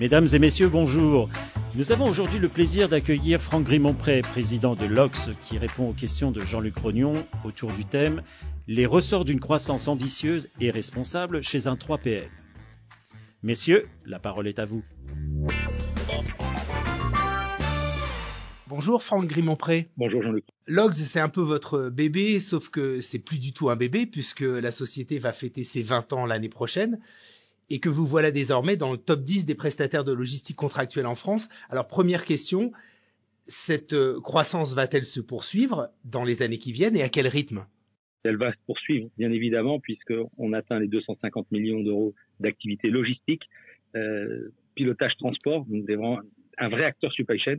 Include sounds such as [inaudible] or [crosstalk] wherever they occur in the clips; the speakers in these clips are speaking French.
Mesdames et messieurs, bonjour. Nous avons aujourd'hui le plaisir d'accueillir Franck Grimont-Pré, président de l'Ox, qui répond aux questions de Jean-Luc Rognon autour du thème Les ressorts d'une croissance ambitieuse et responsable chez un 3PL. Messieurs, la parole est à vous. Bonjour Franck Grimont-Pré. Bonjour Jean-Luc. Logs, c'est un peu votre bébé, sauf que c'est plus du tout un bébé puisque la société va fêter ses 20 ans l'année prochaine et que vous voilà désormais dans le top 10 des prestataires de logistique contractuelle en France. Alors première question, cette euh, croissance va-t-elle se poursuivre dans les années qui viennent et à quel rythme? Elle va se poursuivre, bien évidemment, puisqu'on atteint les 250 millions d'euros d'activité logistique, euh, pilotage transport, donc vraiment un vrai acteur supply chain,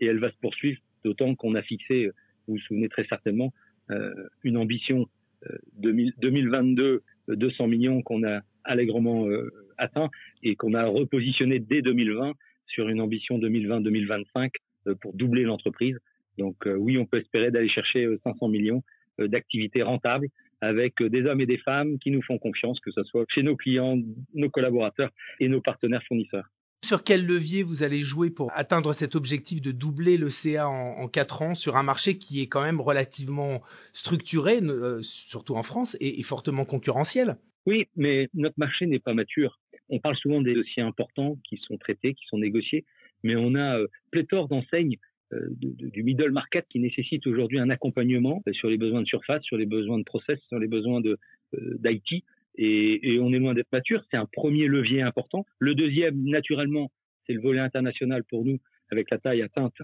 et elle va se poursuivre, d'autant qu'on a fixé, vous vous souvenez très certainement, euh, une ambition euh, 2022 200 millions qu'on a allègrement euh, atteint et qu'on a repositionné dès 2020 sur une ambition 2020-2025 euh, pour doubler l'entreprise. Donc euh, oui, on peut espérer d'aller chercher 500 millions d'activités rentables avec des hommes et des femmes qui nous font confiance, que ce soit chez nos clients, nos collaborateurs et nos partenaires fournisseurs. Sur quel levier vous allez jouer pour atteindre cet objectif de doubler le CA en, en 4 ans sur un marché qui est quand même relativement structuré, surtout en France, et fortement concurrentiel? Oui, mais notre marché n'est pas mature. On parle souvent des dossiers importants qui sont traités, qui sont négociés, mais on a euh, pléthore d'enseignes euh, du middle market qui nécessite aujourd'hui un accompagnement sur les besoins de surface, sur les besoins de process, sur les besoins d'IT et, et, on est loin d'être mature. C'est un premier levier important. Le deuxième, naturellement, c'est le volet international pour nous. Avec la taille atteinte,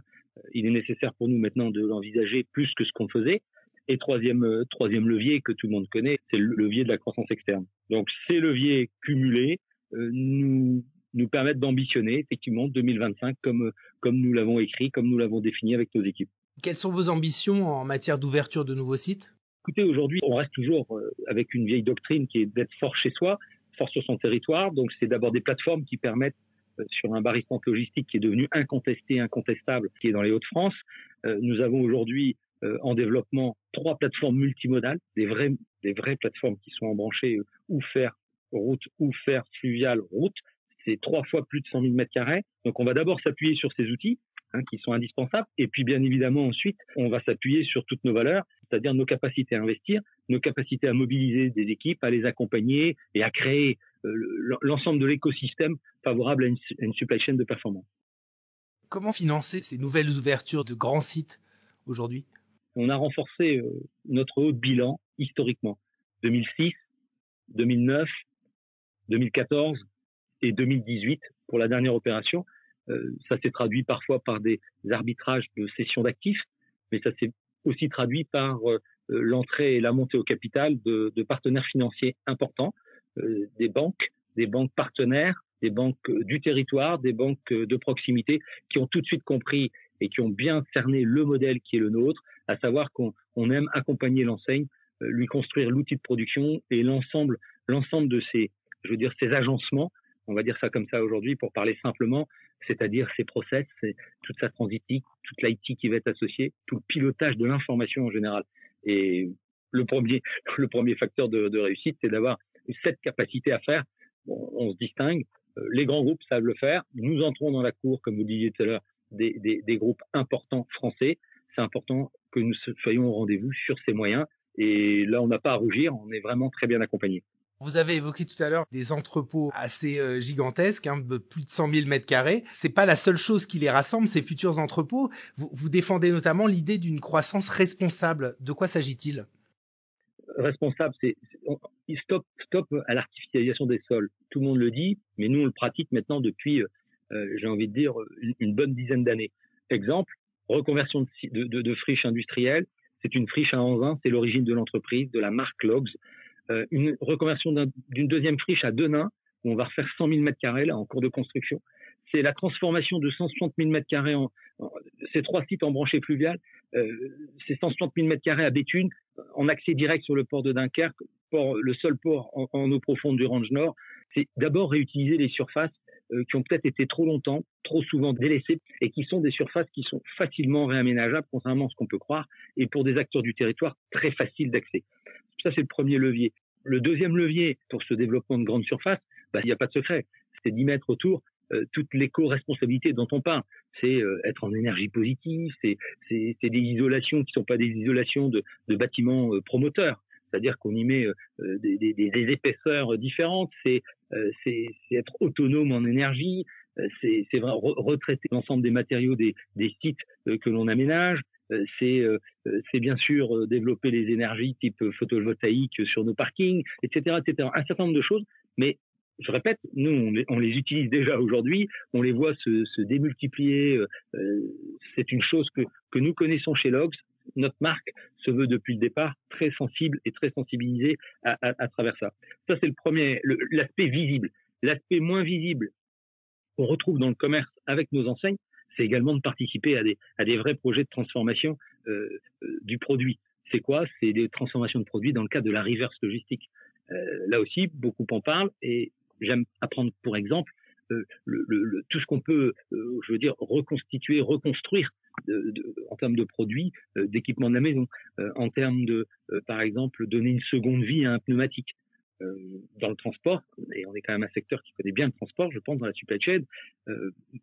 il est nécessaire pour nous maintenant de l'envisager plus que ce qu'on faisait. Et troisième, euh, troisième levier que tout le monde connaît, c'est le levier de la croissance externe. Donc ces leviers cumulés euh, nous, nous permettent d'ambitionner effectivement 2025 comme, comme nous l'avons écrit, comme nous l'avons défini avec nos équipes. Quelles sont vos ambitions en matière d'ouverture de nouveaux sites? Écoutez, aujourd'hui, on reste toujours euh, avec une vieille doctrine qui est d'être fort chez soi, fort sur son territoire. Donc, c'est d'abord des plateformes qui permettent euh, sur un baristan logistique qui est devenu incontesté, incontestable, qui est dans les Hauts-de-France. Euh, nous avons aujourd'hui en développement trois plateformes multimodales, des vraies, plateformes qui sont embranchées ou faire route ou faire fluvial route. C'est trois fois plus de 100 000 mètres carrés. Donc, on va d'abord s'appuyer sur ces outils hein, qui sont indispensables. Et puis, bien évidemment, ensuite, on va s'appuyer sur toutes nos valeurs, c'est-à-dire nos capacités à investir, nos capacités à mobiliser des équipes, à les accompagner et à créer euh, l'ensemble de l'écosystème favorable à une supply chain de performance. Comment financer ces nouvelles ouvertures de grands sites aujourd'hui? On a renforcé euh, notre haut de bilan historiquement. 2006, 2009, 2014 et 2018 pour la dernière opération. Euh, ça s'est traduit parfois par des arbitrages de cession d'actifs, mais ça s'est aussi traduit par euh, l'entrée et la montée au capital de, partenaires financiers importants, des banques, des banques partenaires, des banques du territoire, des banques de proximité, qui ont tout de suite compris et qui ont bien cerné le modèle qui est le nôtre, à savoir qu'on on aime accompagner l'enseigne, lui construire l'outil de production et l'ensemble, l'ensemble de ces, je veux dire, ces agencements on va dire ça comme ça aujourd'hui pour parler simplement, c'est-à-dire ces process, toute sa transitique, toute l'IT qui va être associée, tout le pilotage de l'information en général. Et le premier, [laughs] le premier facteur de, de réussite, c'est d'avoir cette capacité à faire. Bon, on se distingue. Les grands groupes savent le faire. Nous entrons dans la cour, comme vous disiez tout à l'heure, des, des, des groupes importants français. C'est important que nous soyons au rendez-vous sur ces moyens. Et là, on n'a pas à rougir. On est vraiment très bien accompagnés. Vous avez évoqué tout à l'heure des entrepôts assez euh, gigantesques, hein, plus de 100 000 mètres carrés. C'est pas la seule chose qui les rassemble, ces futurs entrepôts. Vous, vous défendez notamment l'idée d'une croissance responsable. De quoi s'agit-il? Responsable, c'est stop, stop à l'artificialisation des sols. Tout le monde le dit, mais nous on le pratique maintenant depuis, euh, j'ai envie de dire, une bonne dizaine d'années. Exemple, reconversion de, friches industrielles. C'est une friche à Anzin, c'est l'origine de l'entreprise, de la marque Logs euh, une reconversion d'une deuxième friche à Denain, où on va refaire 100 000 mètres carrés en cours de construction. C'est la transformation de 160 000 mètres carrés en, ces trois sites en branchée fluviale, euh, c'est 160 000 mètres carrés à Béthune, en accès direct sur le port de Dunkerque, port, le seul port en, en eau profonde du Range Nord. C'est d'abord réutiliser les surfaces qui ont peut-être été trop longtemps, trop souvent délaissées, et qui sont des surfaces qui sont facilement réaménageables, contrairement à ce qu'on peut croire, et pour des acteurs du territoire très faciles d'accès. Ça, c'est le premier levier. Le deuxième levier pour ce développement de grande surface, bah, il n'y a pas de secret. C'est d'y mettre autour toute l'éco-responsabilité dont on parle. C'est être en énergie positive, c'est des isolations qui ne sont pas des isolations de, de bâtiments promoteurs c'est-à-dire qu'on y met des, des, des, épaisseurs différentes, c'est être autonome en énergie, c'est retraiter l'ensemble des matériaux des, sites que l'on aménage, c'est bien sûr développer les énergies type photovoltaïque sur nos parkings, etc., etc. Un certain nombre de choses, mais je répète, nous, on les, utilise déjà aujourd'hui, on les voit se, démultiplier. Euh, c'est une chose que, que nous connaissons chez Logs. Notre marque se veut depuis le départ très sensible et très sensibilisée à, travers ça. Ça, c'est le premier, l'aspect visible. L'aspect moins visible qu'on retrouve dans le commerce avec nos enseignes, c'est également de participer à des, vrais projets de transformation euh, euh du produit. C'est quoi? C'est des transformations de produits dans le cadre de la reverse logistique. Euh, là aussi, beaucoup en parlent et j'aime apprendre pour exemple le, le, tout ce qu'on peut, je veux dire, reconstituer, reconstruire en termes de produits, euh, d'équipement de la maison, en termes de, par exemple, donner une seconde vie à un pneumatique. dans le transport, et on est quand même un secteur qui connaît bien le transport, je pense, dans la supply chain,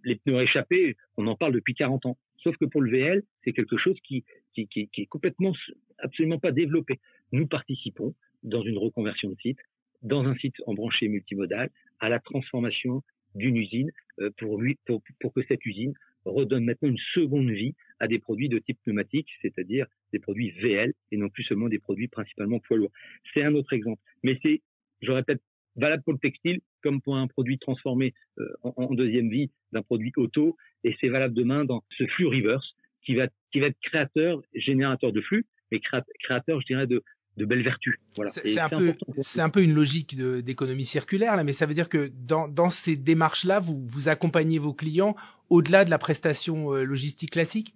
les pneus réchappés, on en parle depuis 40 ans. Sauf que pour le VL, c'est quelque chose qui, qui, est complètement, absolument pas développé. Nous participons dans une reconversion de site dans un site embranché multimodal à la transformation d'une usine euh, pour, lui, pour, que cette usine redonne maintenant une seconde vie à des produits de type pneumatique, c'est-à-dire des produits VL et non plus seulement des produits principalement poids lourds. C'est un autre exemple. Mais c'est, je répète, valable pour le textile comme pour un produit transformé euh, en, en, deuxième vie d'un produit auto et c'est valable demain dans ce flux reverse qui va, qui va être créateur, générateur de flux, mais créateur, je dirais, de, de belles vertus. Voilà. C'est un peu, c'est un peu une logique d'économie circulaire là, mais ça veut dire que dans, dans ces démarches-là, vous, vous accompagnez vos clients au-delà de la prestation euh, logistique classique?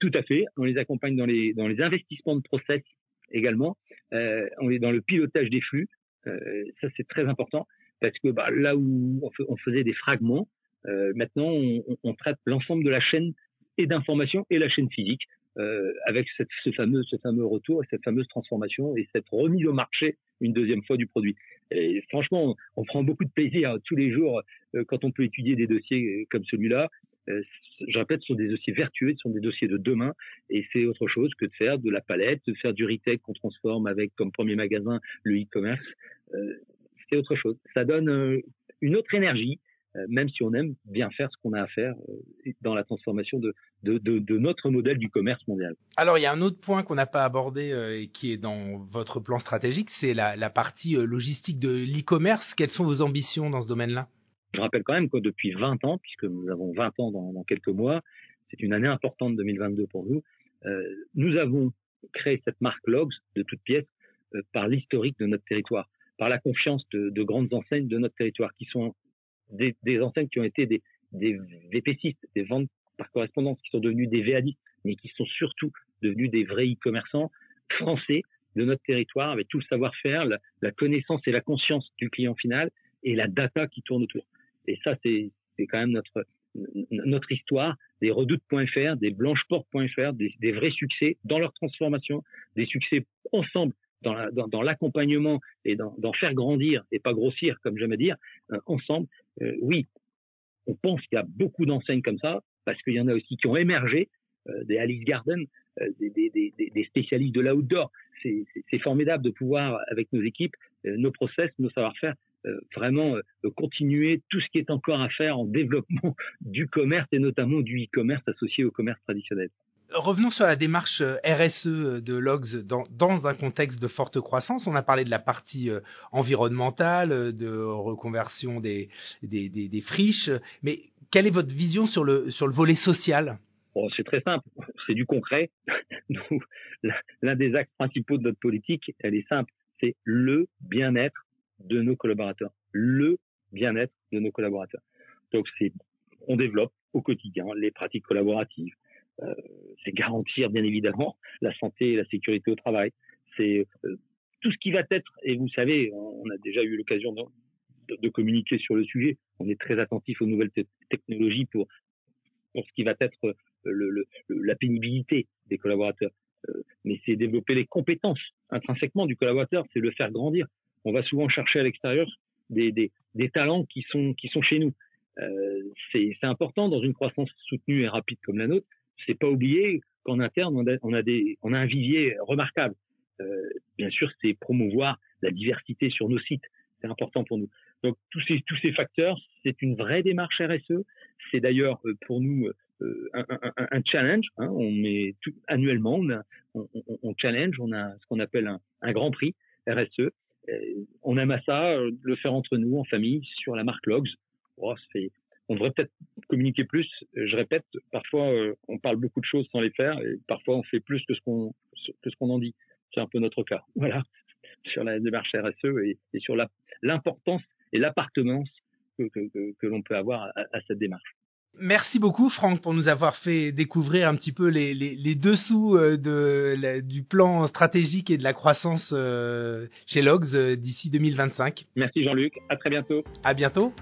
Tout à fait. On les accompagne dans les dans les investissements de process également. Euh, on est dans le pilotage des flux. Euh, ça c'est très important parce que bah, là où on, faisait des fragments, maintenant on, on traite l'ensemble de la chaîne et d'information et la chaîne physique euh, avec ce, fameux, ce fameux retour et cette fameuse transformation et cette remise au marché une deuxième fois du produit. Et franchement, on, prend beaucoup de plaisir tous les jours euh, quand on peut étudier des dossiers comme celui-là. Euh, je répète, ce sont des dossiers vertueux, ce sont des dossiers de demain, et c'est autre chose que de faire de la palette, de faire du retail qu'on transforme avec comme premier magasin le e-commerce. Euh, c'est autre chose. Ça donne euh, une autre énergie, euh, même si on aime bien faire ce qu'on a à faire euh, dans la transformation de, de, de, de, notre modèle du commerce mondial. Alors il y a un autre point qu'on n'a pas abordé euh, et qui est dans votre plan stratégique, c'est la, la, partie logistique de l'e-commerce. Quelles sont vos ambitions dans ce domaine-là? Je rappelle quand même que depuis 20 ans, puisque nous avons 20 ans dans, dans quelques mois, c'est une année importante 2022 pour nous, euh, nous avons créé cette marque Logs de toutes pièces euh, par l'historique de notre territoire, par la confiance de, de grandes enseignes de notre territoire qui sont des, des, enseignes qui ont été des, des des ventes par correspondance, qui sont devenus des VADistes, mais qui sont surtout devenus des vrais e-commerçants français de notre territoire, avec tout le savoir-faire, la, connaissance et la conscience du client final et la data qui tourne autour. Et ça, c'est quand même notre, notre histoire, des redoutes.fr, des blancheportes.fr, des, des vrais succès dans leur transformation, des succès ensemble dans l'accompagnement dans, et d'en faire grandir et pas grossir, comme j'aime dire, euh, ensemble, euh, oui, on pense qu'il y a beaucoup d'enseignes comme ça, parce qu'il y en a aussi qui ont émergé, euh, des Alice Garden, euh, des, des, des, des, spécialistes de l'outdoor. C'est formidable de pouvoir, avec nos équipes, euh, nos process, nos savoir-faire, vraiment continuer tout ce qui est encore à faire en développement [laughs] du commerce et notamment du e-commerce associé au commerce traditionnel. Revenons sur la démarche euh, RSE de Logs dans, dans, un contexte de forte croissance. On a parlé de la partie euh, environnementale, euh, de reconversion des, des, des, des, friches, mais quelle est votre vision sur le, sur le volet social? Bon, C'est très simple, c'est du concret. [laughs] L'un des axes principaux de notre politique, elle est simple, c'est le bien-être de nos collaborateurs. Le bien-être de nos collaborateurs. Donc on développe au quotidien les pratiques collaboratives, euh, c'est garantir bien évidemment la santé et la sécurité au travail. C'est euh, tout ce qui va être, et vous savez, on a déjà eu l'occasion de, communiquer sur le sujet. On est très attentif aux nouvelles technologies pour pour ce qui va être euh, la pénibilité des collaborateurs. mais c'est développer les compétences intrinsèquement du collaborateur, c'est le faire grandir. On va souvent chercher à l'extérieur des, talents qui sont qui sont chez nous. c'est important dans une croissance soutenue et rapide comme la nôtre. C'est pas oublier qu'en interne, on a, des, on a un vivier remarquable. bien sûr, c'est promouvoir la diversité sur nos sites. C'est important pour nous. Donc tous ces tous ces facteurs, c'est une vraie démarche RSE. C'est d'ailleurs pour nous un, un, challenge. Hein. On met annuellement, on, challenge, on a ce qu'on appelle un, grand prix RSE. on aime à ça, le faire entre nous, en famille, sur la marque Logs. Oh, on devrait peut-être communiquer plus. Je répète, parfois on parle beaucoup de choses sans les faire, et parfois on fait plus que ce qu'on que ce qu'on en dit. C'est un peu notre cas. [laughs] Voilà sur la démarche RSE et, et sur l'importance et l'appartenance que, que, que l'on peut avoir à, à cette démarche. Merci beaucoup Franck pour nous avoir fait découvrir un petit peu les, les, les dessous euh, de, la, du plan stratégique et de la croissance euh, chez Logs euh, d'ici 2025. Merci Jean-Luc, à très bientôt. À bientôt.